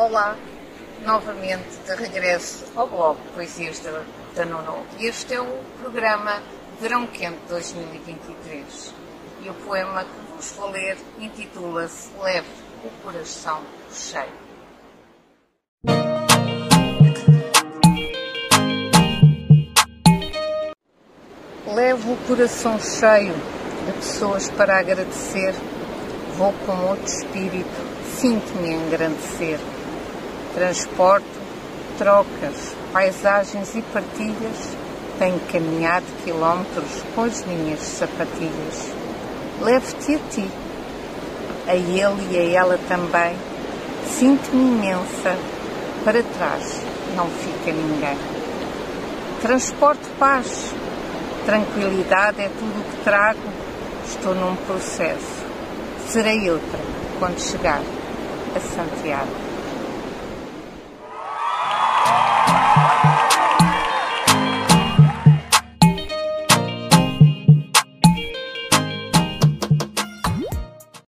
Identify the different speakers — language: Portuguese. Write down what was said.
Speaker 1: Olá, novamente de regresso ao blog Poesias da, da Nono. Este é o programa Verão Quente 2023 e o poema que vos vou ler intitula-se Leve o Coração Cheio. Levo o coração cheio de pessoas para agradecer. Vou com outro espírito, sinto-me engrandecer transporte, trocas, paisagens e partilhas, tenho caminhado quilómetros com as minhas sapatilhas. Levo-te a ti, a ele e a ela também. Sinto-me imensa, para trás não fica ninguém. Transporte paz, tranquilidade é tudo o que trago. Estou num processo, serei outra quando chegar a Santiago.